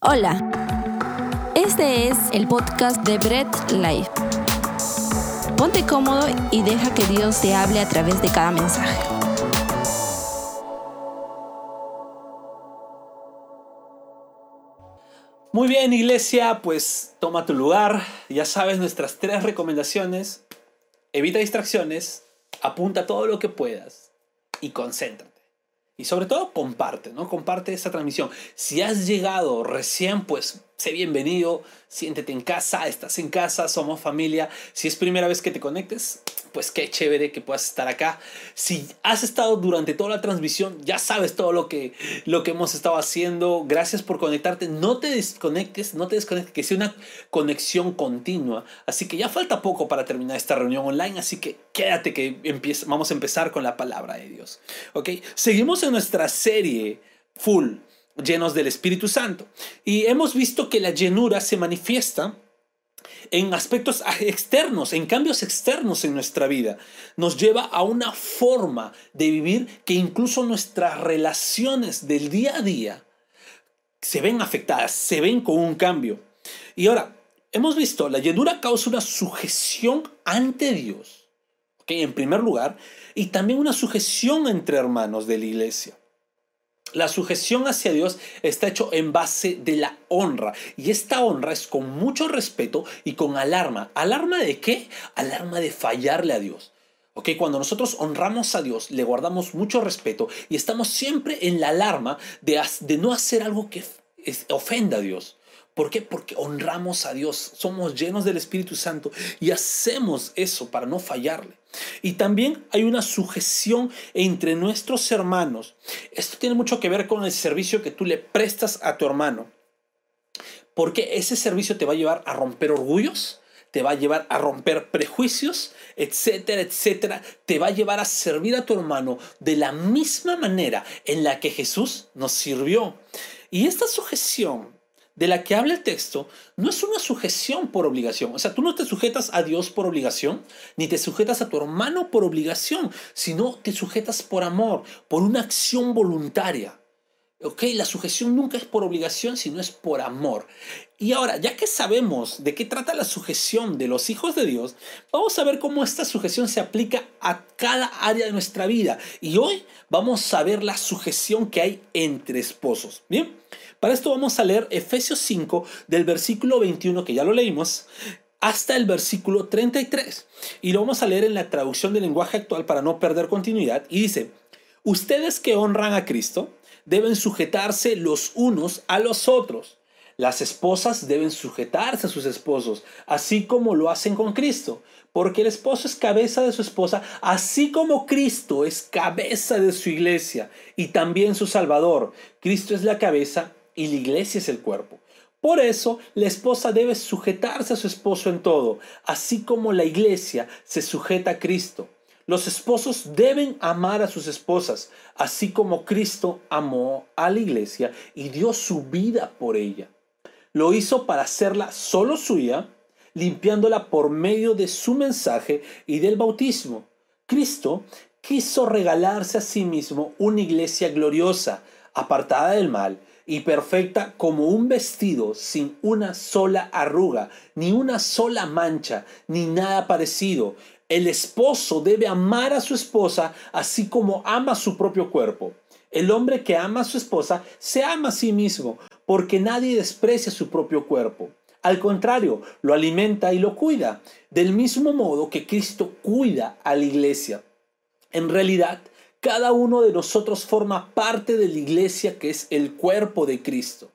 Hola, este es el podcast de Bread Life. Ponte cómodo y deja que Dios te hable a través de cada mensaje. Muy bien, iglesia, pues toma tu lugar. Ya sabes nuestras tres recomendaciones. Evita distracciones, apunta todo lo que puedas y concéntrate. Y sobre todo comparte, ¿no? Comparte esa transmisión. Si has llegado recién, pues sé bienvenido, siéntete en casa, estás en casa, somos familia. Si es primera vez que te conectes, pues qué chévere que puedas estar acá. Si has estado durante toda la transmisión, ya sabes todo lo que, lo que hemos estado haciendo. Gracias por conectarte. No te desconectes, no te desconectes, que sea una conexión continua. Así que ya falta poco para terminar esta reunión online, así que quédate que vamos a empezar con la palabra de Dios. ¿Ok? Seguimos en nuestra serie full llenos del Espíritu Santo. Y hemos visto que la llenura se manifiesta en aspectos externos, en cambios externos en nuestra vida. Nos lleva a una forma de vivir que incluso nuestras relaciones del día a día se ven afectadas, se ven con un cambio. Y ahora, hemos visto, la llenura causa una sujeción ante Dios, en primer lugar, y también una sujeción entre hermanos de la iglesia. La sujeción hacia Dios está hecho en base de la honra. Y esta honra es con mucho respeto y con alarma. ¿Alarma de qué? Alarma de fallarle a Dios. ¿Ok? Cuando nosotros honramos a Dios, le guardamos mucho respeto y estamos siempre en la alarma de, de no hacer algo que ofenda a Dios. ¿Por qué? Porque honramos a Dios, somos llenos del Espíritu Santo y hacemos eso para no fallarle. Y también hay una sujeción entre nuestros hermanos. Esto tiene mucho que ver con el servicio que tú le prestas a tu hermano. Porque ese servicio te va a llevar a romper orgullos, te va a llevar a romper prejuicios, etcétera, etcétera. Te va a llevar a servir a tu hermano de la misma manera en la que Jesús nos sirvió. Y esta sujeción de la que habla el texto no es una sujeción por obligación. O sea, tú no te sujetas a Dios por obligación, ni te sujetas a tu hermano por obligación, sino te sujetas por amor, por una acción voluntaria. ¿Ok? La sujeción nunca es por obligación, sino es por amor. Y ahora, ya que sabemos de qué trata la sujeción de los hijos de Dios, vamos a ver cómo esta sujeción se aplica a cada área de nuestra vida. Y hoy vamos a ver la sujeción que hay entre esposos. Bien. Para esto vamos a leer Efesios 5 del versículo 21, que ya lo leímos, hasta el versículo 33. Y lo vamos a leer en la traducción del lenguaje actual para no perder continuidad. Y dice, ustedes que honran a Cristo deben sujetarse los unos a los otros. Las esposas deben sujetarse a sus esposos, así como lo hacen con Cristo, porque el esposo es cabeza de su esposa, así como Cristo es cabeza de su iglesia y también su Salvador. Cristo es la cabeza y la iglesia es el cuerpo. Por eso, la esposa debe sujetarse a su esposo en todo, así como la iglesia se sujeta a Cristo. Los esposos deben amar a sus esposas, así como Cristo amó a la iglesia y dio su vida por ella. Lo hizo para hacerla solo suya, limpiándola por medio de su mensaje y del bautismo. Cristo quiso regalarse a sí mismo una iglesia gloriosa, apartada del mal y perfecta como un vestido sin una sola arruga, ni una sola mancha, ni nada parecido. El esposo debe amar a su esposa así como ama su propio cuerpo. El hombre que ama a su esposa se ama a sí mismo, porque nadie desprecia su propio cuerpo. Al contrario, lo alimenta y lo cuida, del mismo modo que Cristo cuida a la iglesia. En realidad, cada uno de nosotros forma parte de la iglesia que es el cuerpo de Cristo.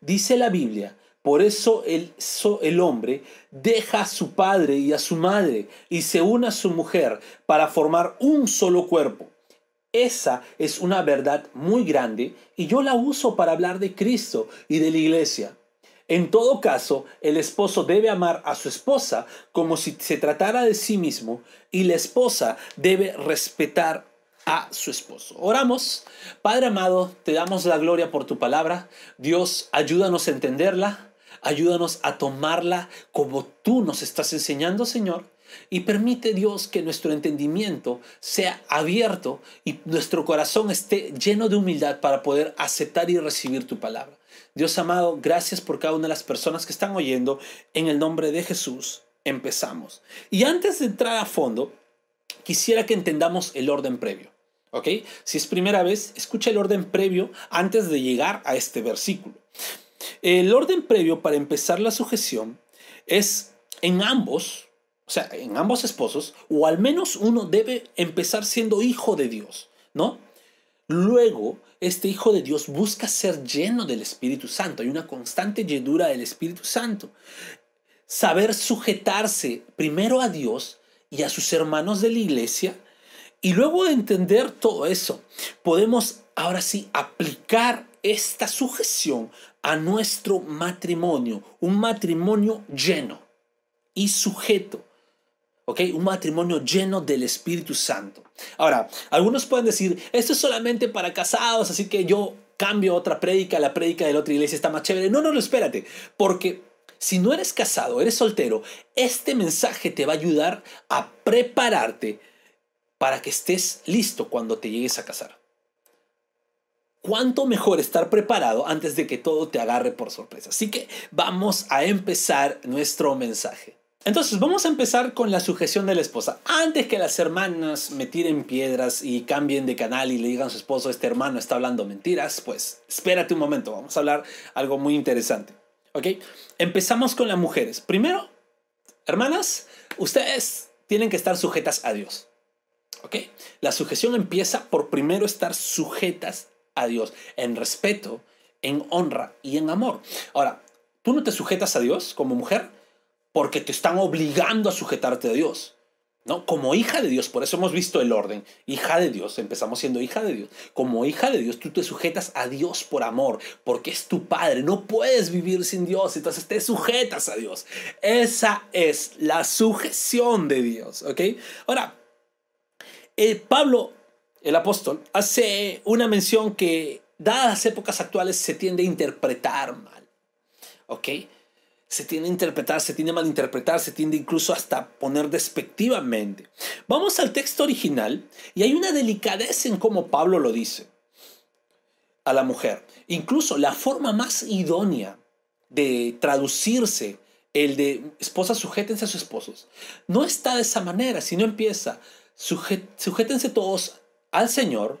Dice la Biblia, por eso el, hombre deja a su padre y a su madre y se une a su mujer para formar un solo cuerpo. Esa es una verdad muy grande y yo la uso para hablar de Cristo y de la iglesia. En todo caso, el esposo debe amar a su esposa como si se tratara de sí mismo y la esposa debe respetar a su esposo. Oramos. Padre amado, te damos la gloria por tu palabra. Dios, ayúdanos a entenderla. Ayúdanos a tomarla como tú nos estás enseñando, Señor. Y permite Dios que nuestro entendimiento sea abierto y nuestro corazón esté lleno de humildad para poder aceptar y recibir tu palabra. Dios amado, gracias por cada una de las personas que están oyendo. En el nombre de Jesús, empezamos. Y antes de entrar a fondo, quisiera que entendamos el orden previo. ¿Ok? Si es primera vez, escucha el orden previo antes de llegar a este versículo. El orden previo para empezar la sujeción es en ambos, o sea, en ambos esposos, o al menos uno debe empezar siendo hijo de Dios, ¿no? Luego, este hijo de Dios busca ser lleno del Espíritu Santo. Hay una constante llenura del Espíritu Santo. Saber sujetarse primero a Dios y a sus hermanos de la iglesia. Y luego de entender todo eso, podemos ahora sí aplicar esta sujeción a nuestro matrimonio. Un matrimonio lleno y sujeto. ¿Ok? Un matrimonio lleno del Espíritu Santo. Ahora, algunos pueden decir, esto es solamente para casados, así que yo cambio otra prédica, la prédica de la otra iglesia está más chévere. No, no, no, espérate, porque si no eres casado, eres soltero, este mensaje te va a ayudar a prepararte para que estés listo cuando te llegues a casar. ¿Cuánto mejor estar preparado antes de que todo te agarre por sorpresa? Así que vamos a empezar nuestro mensaje. Entonces, vamos a empezar con la sujeción de la esposa. Antes que las hermanas me tiren piedras y cambien de canal y le digan a su esposo, este hermano está hablando mentiras, pues espérate un momento, vamos a hablar algo muy interesante. ¿Ok? Empezamos con las mujeres. Primero, hermanas, ustedes tienen que estar sujetas a Dios. ¿Ok? La sujeción empieza por primero estar sujetas a Dios en respeto, en honra y en amor. Ahora, tú no te sujetas a Dios como mujer porque te están obligando a sujetarte a Dios. ¿no? Como hija de Dios, por eso hemos visto el orden. Hija de Dios, empezamos siendo hija de Dios. Como hija de Dios, tú te sujetas a Dios por amor, porque es tu Padre. No puedes vivir sin Dios, entonces te sujetas a Dios. Esa es la sujeción de Dios, ¿ok? Ahora, Pablo, el apóstol, hace una mención que, dadas las épocas actuales, se tiende a interpretar mal, ¿ok? se tiende a interpretar, se tiende a malinterpretar, se tiende incluso hasta poner despectivamente. Vamos al texto original y hay una delicadeza en cómo Pablo lo dice a la mujer. Incluso la forma más idónea de traducirse el de esposas sujétense a sus esposos no está de esa manera, sino empieza sujétense todos al Señor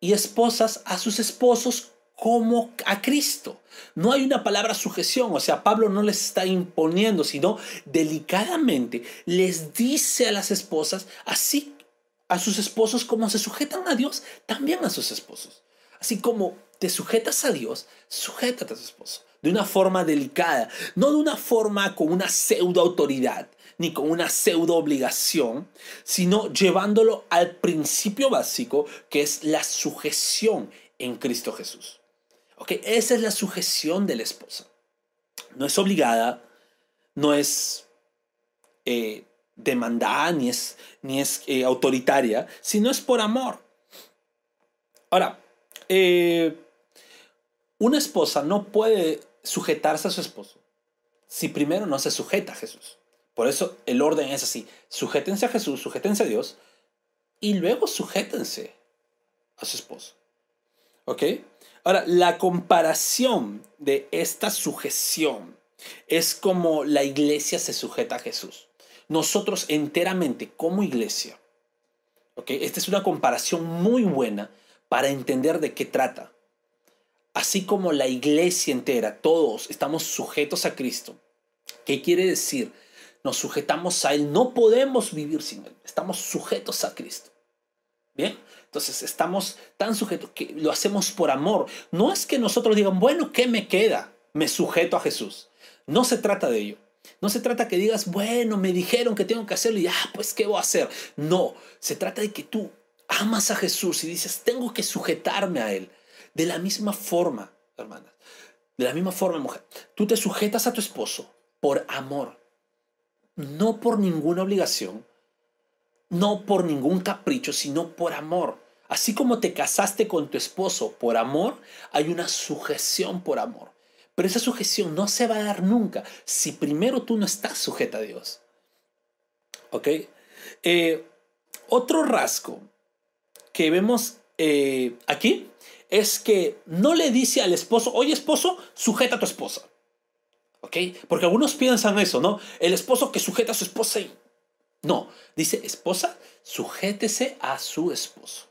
y esposas a sus esposos como a Cristo. No hay una palabra sujeción, o sea, Pablo no les está imponiendo, sino delicadamente les dice a las esposas, así a sus esposos como se sujetan a Dios, también a sus esposos. Así como te sujetas a Dios, sujétate a tu esposo. De una forma delicada, no de una forma con una pseudo autoridad, ni con una pseudo obligación, sino llevándolo al principio básico que es la sujeción en Cristo Jesús. Ok, esa es la sujeción de la esposa. No es obligada, no es eh, demandada, ni es, ni es eh, autoritaria, sino es por amor. Ahora, eh, una esposa no puede sujetarse a su esposo si primero no se sujeta a Jesús. Por eso el orden es así. Sujétense a Jesús, sujétense a Dios y luego sujétense a su esposo. ¿Ok? Ahora, la comparación de esta sujeción es como la iglesia se sujeta a Jesús. Nosotros enteramente como iglesia. ¿ok? Esta es una comparación muy buena para entender de qué trata. Así como la iglesia entera, todos estamos sujetos a Cristo. ¿Qué quiere decir? Nos sujetamos a Él. No podemos vivir sin Él. Estamos sujetos a Cristo. Bien, entonces estamos tan sujetos que lo hacemos por amor. No es que nosotros digan, bueno, ¿qué me queda? Me sujeto a Jesús. No se trata de ello. No se trata que digas, bueno, me dijeron que tengo que hacerlo y ah, pues ¿qué voy a hacer? No, se trata de que tú amas a Jesús y dices, tengo que sujetarme a Él. De la misma forma, hermanas, de la misma forma, mujer, tú te sujetas a tu esposo por amor, no por ninguna obligación, no por ningún capricho, sino por amor. Así como te casaste con tu esposo por amor, hay una sujeción por amor. Pero esa sujeción no se va a dar nunca si primero tú no estás sujeta a Dios. ¿Ok? Eh, otro rasgo que vemos eh, aquí es que no le dice al esposo, oye esposo, sujeta a tu esposa. ¿Ok? Porque algunos piensan eso, ¿no? El esposo que sujeta a su esposa. No, dice esposa, sujétese a su esposo.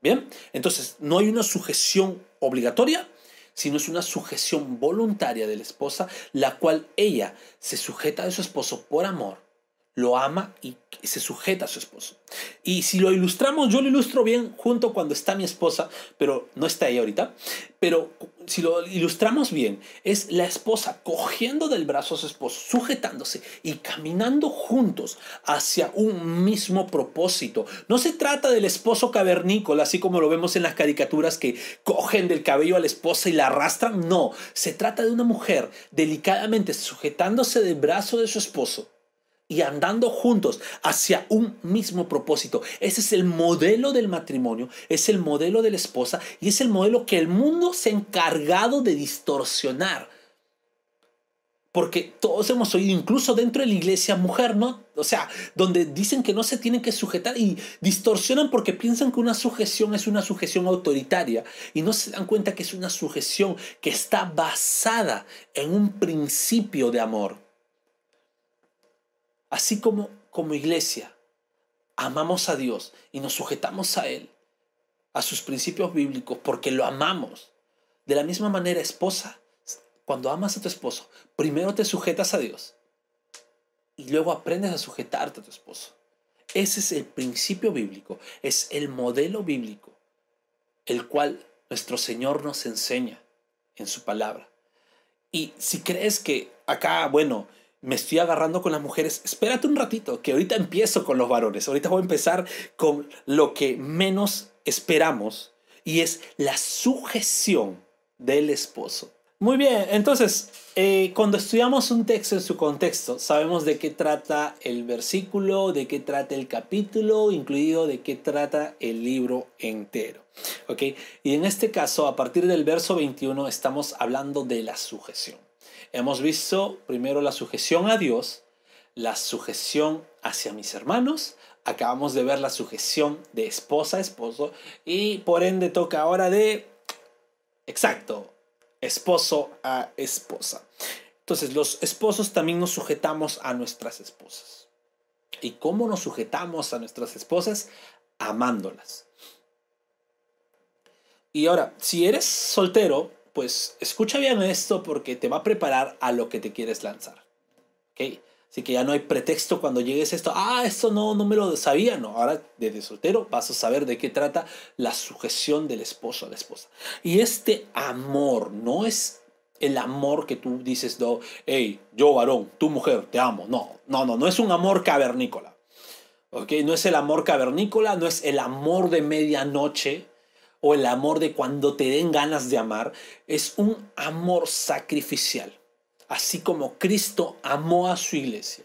Bien, entonces no hay una sujeción obligatoria, sino es una sujeción voluntaria de la esposa, la cual ella se sujeta a su esposo por amor lo ama y se sujeta a su esposo. Y si lo ilustramos, yo lo ilustro bien junto cuando está mi esposa, pero no está ahí ahorita, pero si lo ilustramos bien, es la esposa cogiendo del brazo a su esposo, sujetándose y caminando juntos hacia un mismo propósito. No se trata del esposo cavernícola, así como lo vemos en las caricaturas que cogen del cabello a la esposa y la arrastran, no, se trata de una mujer delicadamente sujetándose del brazo de su esposo y andando juntos hacia un mismo propósito. Ese es el modelo del matrimonio, es el modelo de la esposa y es el modelo que el mundo se ha encargado de distorsionar. Porque todos hemos oído, incluso dentro de la iglesia, mujer, ¿no? O sea, donde dicen que no se tienen que sujetar y distorsionan porque piensan que una sujeción es una sujeción autoritaria y no se dan cuenta que es una sujeción que está basada en un principio de amor. Así como como iglesia amamos a Dios y nos sujetamos a Él, a sus principios bíblicos, porque lo amamos. De la misma manera, esposa, cuando amas a tu esposo, primero te sujetas a Dios y luego aprendes a sujetarte a tu esposo. Ese es el principio bíblico, es el modelo bíblico, el cual nuestro Señor nos enseña en su palabra. Y si crees que acá, bueno, me estoy agarrando con las mujeres, espérate un ratito, que ahorita empiezo con los varones. Ahorita voy a empezar con lo que menos esperamos y es la sujeción del esposo. Muy bien, entonces, eh, cuando estudiamos un texto en su contexto, sabemos de qué trata el versículo, de qué trata el capítulo, incluido de qué trata el libro entero. ¿Ok? Y en este caso, a partir del verso 21, estamos hablando de la sujeción. Hemos visto primero la sujeción a Dios, la sujeción hacia mis hermanos, acabamos de ver la sujeción de esposa a esposo y por ende toca ahora de, exacto, esposo a esposa. Entonces los esposos también nos sujetamos a nuestras esposas. ¿Y cómo nos sujetamos a nuestras esposas? Amándolas. Y ahora, si eres soltero, pues escucha bien esto porque te va a preparar a lo que te quieres lanzar. ¿Ok? Así que ya no hay pretexto cuando llegues a esto, ah, esto no, no me lo sabía, no, ahora desde soltero vas a saber de qué trata la sujeción del esposo a la esposa. Y este amor no es el amor que tú dices, no, hey, yo varón, tu mujer, te amo. No, no, no, no es un amor cavernícola. ¿Ok? No es el amor cavernícola, no es el amor de medianoche, o el amor de cuando te den ganas de amar, es un amor sacrificial, así como Cristo amó a su iglesia.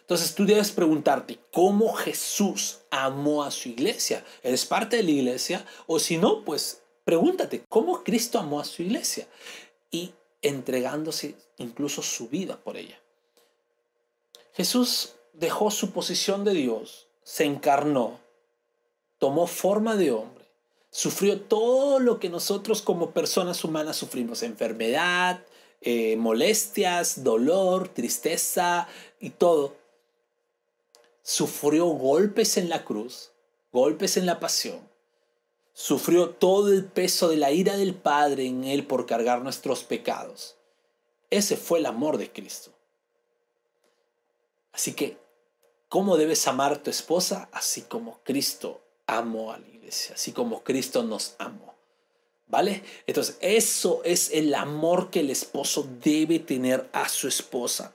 Entonces tú debes preguntarte, ¿cómo Jesús amó a su iglesia? ¿Eres parte de la iglesia? O si no, pues pregúntate, ¿cómo Cristo amó a su iglesia? Y entregándose incluso su vida por ella. Jesús dejó su posición de Dios, se encarnó, tomó forma de hombre sufrió todo lo que nosotros como personas humanas sufrimos, enfermedad, eh, molestias, dolor, tristeza y todo. Sufrió golpes en la cruz, golpes en la pasión. Sufrió todo el peso de la ira del Padre en él por cargar nuestros pecados. Ese fue el amor de Cristo. Así que, ¿cómo debes amar a tu esposa? Así como Cristo amó a la iglesia, así como Cristo nos amó. ¿Vale? Entonces, eso es el amor que el esposo debe tener a su esposa.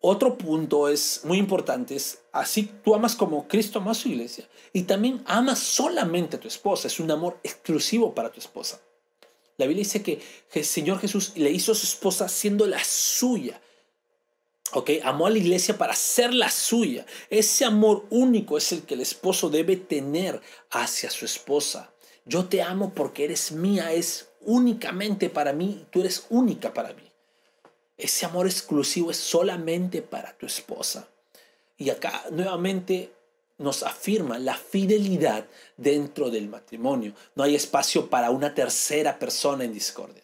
Otro punto es muy importante, es así tú amas como Cristo amó a su iglesia y también amas solamente a tu esposa, es un amor exclusivo para tu esposa. La Biblia dice que el Señor Jesús le hizo a su esposa siendo la suya. ¿Ok? Amó a la iglesia para ser la suya. Ese amor único es el que el esposo debe tener hacia su esposa. Yo te amo porque eres mía, es únicamente para mí, tú eres única para mí. Ese amor exclusivo es solamente para tu esposa. Y acá nuevamente nos afirma la fidelidad dentro del matrimonio. No hay espacio para una tercera persona en discordia.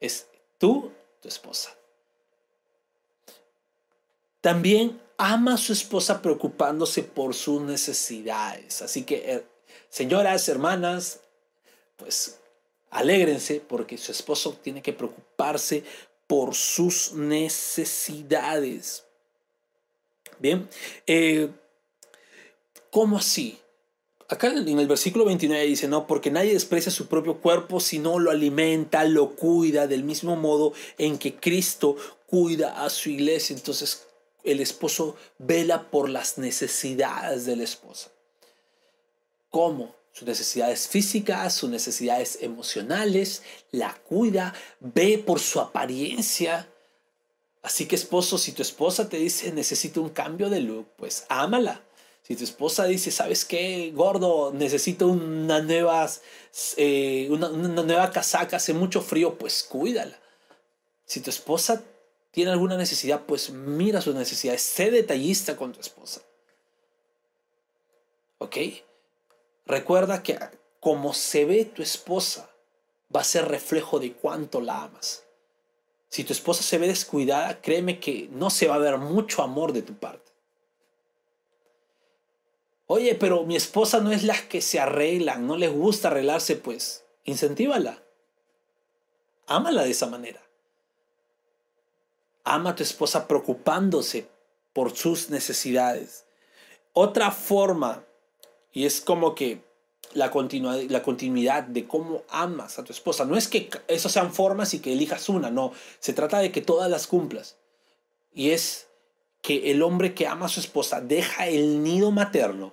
Es tú, tu esposa. También ama a su esposa preocupándose por sus necesidades. Así que, eh, señoras, hermanas, pues alégrense porque su esposo tiene que preocuparse por sus necesidades. Bien, eh, ¿cómo así? Acá en el versículo 29 dice, no, porque nadie desprecia su propio cuerpo, sino lo alimenta, lo cuida, del mismo modo en que Cristo cuida a su iglesia. Entonces, el esposo vela por las necesidades de la esposa. ¿Cómo? Sus necesidades físicas, sus necesidades emocionales, la cuida, ve por su apariencia. Así que esposo, si tu esposa te dice necesito un cambio de look, pues ámala. Si tu esposa dice, ¿sabes qué, gordo? Necesito una nueva, eh, una, una nueva casaca, hace mucho frío, pues cuídala. Si tu esposa tiene alguna necesidad, pues mira sus necesidades, sé detallista con tu esposa. ¿Ok? Recuerda que como se ve tu esposa, va a ser reflejo de cuánto la amas. Si tu esposa se ve descuidada, créeme que no se va a ver mucho amor de tu parte. Oye, pero mi esposa no es la que se arreglan, no les gusta arreglarse, pues incentívala. Ámala de esa manera. Ama a tu esposa preocupándose por sus necesidades. Otra forma, y es como que la, la continuidad de cómo amas a tu esposa. No es que eso sean formas y que elijas una, no. Se trata de que todas las cumplas. Y es que el hombre que ama a su esposa deja el nido materno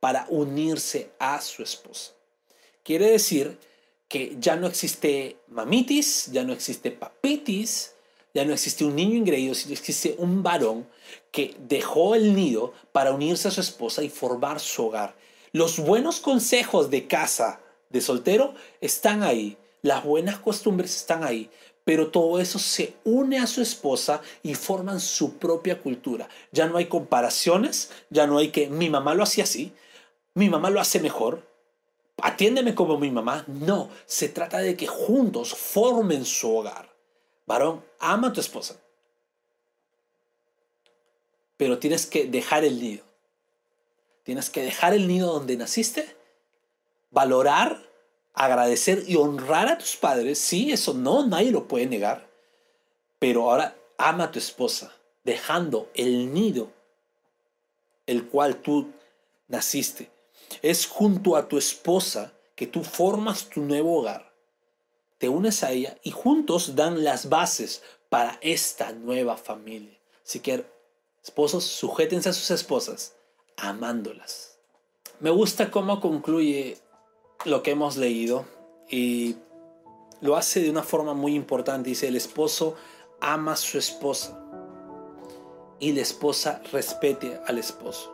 para unirse a su esposa. Quiere decir que ya no existe mamitis, ya no existe papitis, ya no existe un niño ingreído, sino existe un varón que dejó el nido para unirse a su esposa y formar su hogar. Los buenos consejos de casa de soltero están ahí, las buenas costumbres están ahí, pero todo eso se une a su esposa y forman su propia cultura. Ya no hay comparaciones, ya no hay que mi mamá lo hacía así, mi mamá lo hace mejor, atiéndeme como mi mamá. No, se trata de que juntos formen su hogar. Varón, ama a tu esposa. Pero tienes que dejar el nido. Tienes que dejar el nido donde naciste, valorar, agradecer y honrar a tus padres. Sí, eso no, nadie lo puede negar. Pero ahora ama a tu esposa, dejando el nido el cual tú naciste. Es junto a tu esposa que tú formas tu nuevo hogar te unes a ella y juntos dan las bases para esta nueva familia. Así que, esposos, sujétense a sus esposas, amándolas. Me gusta cómo concluye lo que hemos leído y lo hace de una forma muy importante. Dice, el esposo ama a su esposa y la esposa respete al esposo.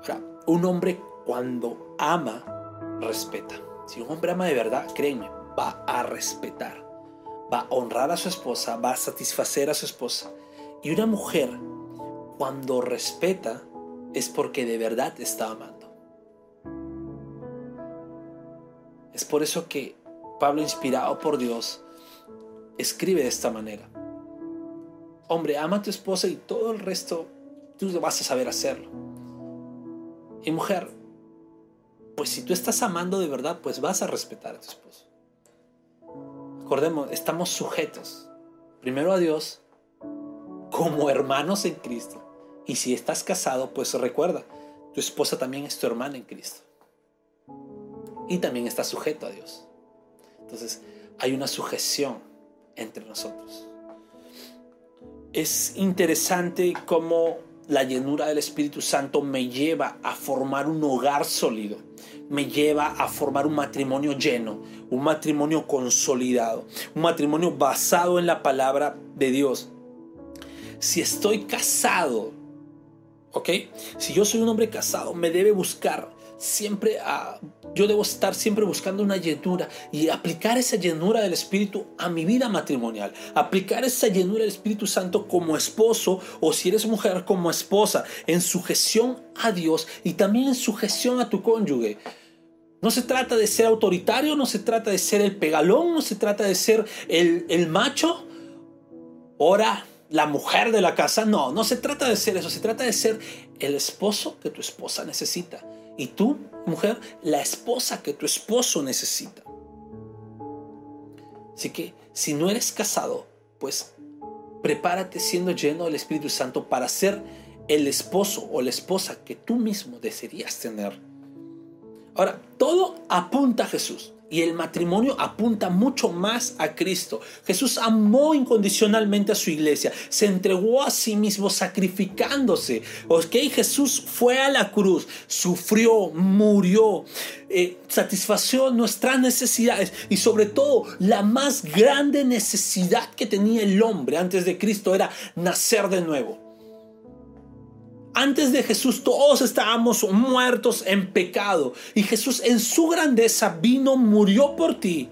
Ahora, un hombre cuando ama, respeta. Si un hombre ama de verdad, créeme, va a respetar, va a honrar a su esposa, va a satisfacer a su esposa. Y una mujer, cuando respeta, es porque de verdad está amando. Es por eso que Pablo, inspirado por Dios, escribe de esta manera. Hombre, ama a tu esposa y todo el resto tú vas a saber hacerlo. Y mujer, pues si tú estás amando de verdad, pues vas a respetar a tu esposo. Recordemos, estamos sujetos primero a Dios como hermanos en Cristo. Y si estás casado, pues recuerda, tu esposa también es tu hermana en Cristo. Y también está sujeto a Dios. Entonces, hay una sujeción entre nosotros. Es interesante cómo la llenura del Espíritu Santo me lleva a formar un hogar sólido, me lleva a formar un matrimonio lleno, un matrimonio consolidado, un matrimonio basado en la palabra de Dios. Si estoy casado, ¿ok? Si yo soy un hombre casado, me debe buscar siempre yo debo estar siempre buscando una llenura y aplicar esa llenura del Espíritu a mi vida matrimonial. Aplicar esa llenura del Espíritu Santo como esposo o si eres mujer como esposa, en sujeción a Dios y también en sujeción a tu cónyuge. No se trata de ser autoritario, no se trata de ser el pegalón, no se trata de ser el, el macho. Ora, la mujer de la casa. No, no se trata de ser eso, se trata de ser el esposo que tu esposa necesita. Y tú, mujer, la esposa que tu esposo necesita. Así que si no eres casado, pues prepárate siendo lleno del Espíritu Santo para ser el esposo o la esposa que tú mismo desearías tener. Ahora, todo apunta a Jesús. Y el matrimonio apunta mucho más a Cristo. Jesús amó incondicionalmente a su iglesia, se entregó a sí mismo sacrificándose. Ok, Jesús fue a la cruz, sufrió, murió, eh, satisfació nuestras necesidades y sobre todo la más grande necesidad que tenía el hombre antes de Cristo era nacer de nuevo. Antes de Jesús todos estábamos muertos en pecado y Jesús en su grandeza vino, murió por ti.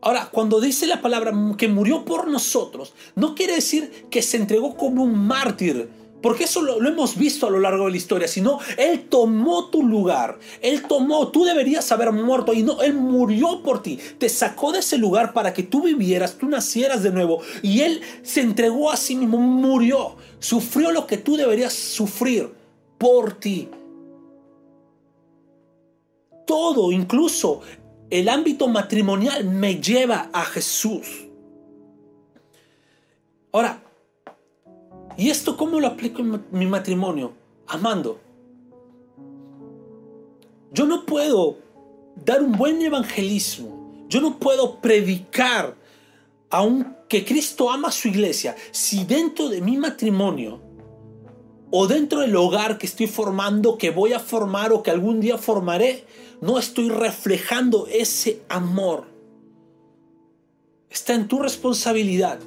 Ahora, cuando dice la palabra que murió por nosotros, no quiere decir que se entregó como un mártir, porque eso lo, hemos visto a lo largo de la historia, sino Él tomó tu lugar, Él tomó, tú deberías haber muerto y no, Él murió por ti, te sacó de ese lugar para que tú vivieras, tú nacieras de nuevo y Él se entregó a sí mismo, murió, sufrió lo que tú deberías sufrir por ti. Todo, incluso el ámbito matrimonial, me lleva a Jesús. Ahora, ¿Y esto cómo lo aplico en mi matrimonio? Amando. Yo no puedo dar un buen evangelismo. Yo no puedo predicar aunque Cristo ama a su iglesia si dentro de mi matrimonio o dentro del hogar que estoy formando, que voy a formar o que algún día formaré, no estoy reflejando ese amor. Está en tu responsabilidad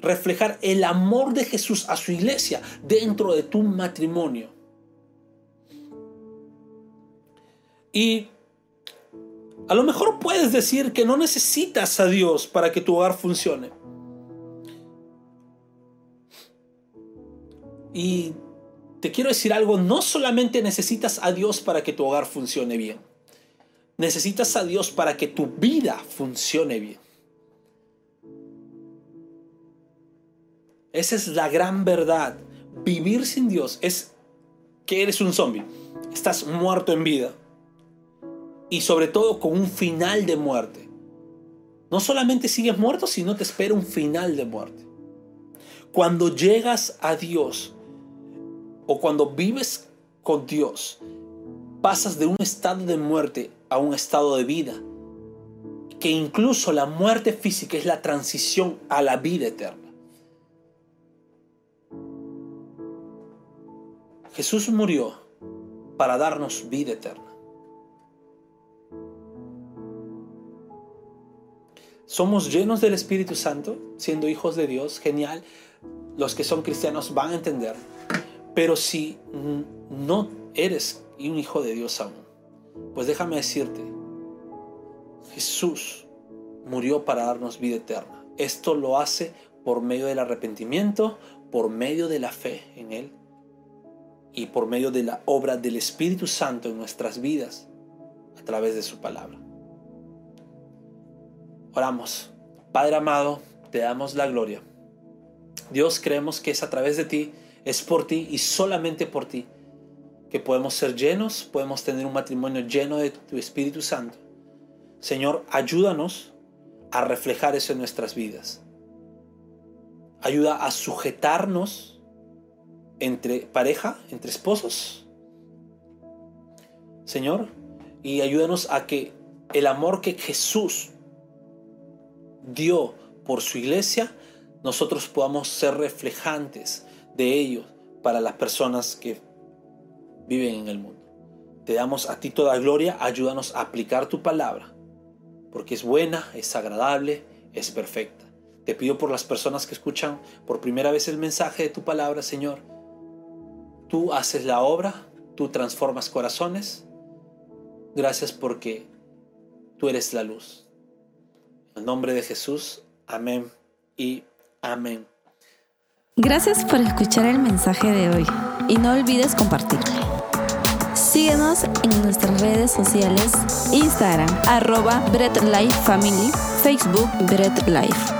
reflejar el amor de Jesús a su iglesia dentro de tu matrimonio. Y a lo mejor puedes decir que no necesitas a Dios para que tu hogar funcione. Y te quiero decir algo, no solamente necesitas a Dios para que tu hogar funcione bien. Necesitas a Dios para que tu vida funcione bien. Esa es la gran verdad. Vivir sin Dios es que eres un zombie. Estás muerto en vida. Y sobre todo con un final de muerte. No solamente sigues muerto, sino te espera un final de muerte. Cuando llegas a Dios o cuando vives con Dios, pasas de un estado de muerte a un estado de vida. Que incluso la muerte física es la transición a la vida eterna. Jesús murió para darnos vida eterna. Somos llenos del Espíritu Santo, siendo hijos de Dios, genial. Los que son cristianos van a entender. Pero si no eres un hijo de Dios aún, pues déjame decirte, Jesús murió para darnos vida eterna. Esto lo hace por medio del arrepentimiento, por medio de la fe en Él y por medio de la obra del Espíritu Santo en nuestras vidas a través de su palabra. Oramos. Padre amado, te damos la gloria. Dios, creemos que es a través de ti, es por ti y solamente por ti que podemos ser llenos, podemos tener un matrimonio lleno de tu Espíritu Santo. Señor, ayúdanos a reflejar eso en nuestras vidas. Ayuda a sujetarnos entre pareja, entre esposos. Señor, y ayúdanos a que el amor que Jesús dio por su iglesia, nosotros podamos ser reflejantes de ellos para las personas que viven en el mundo. Te damos a ti toda gloria, ayúdanos a aplicar tu palabra, porque es buena, es agradable, es perfecta. Te pido por las personas que escuchan por primera vez el mensaje de tu palabra, Señor, tú haces la obra, tú transformas corazones. Gracias porque tú eres la luz. En nombre de Jesús, amén y amén. Gracias por escuchar el mensaje de hoy y no olvides compartirlo. Síguenos en nuestras redes sociales, Instagram, arroba Bread Life Family, Facebook Bread Life.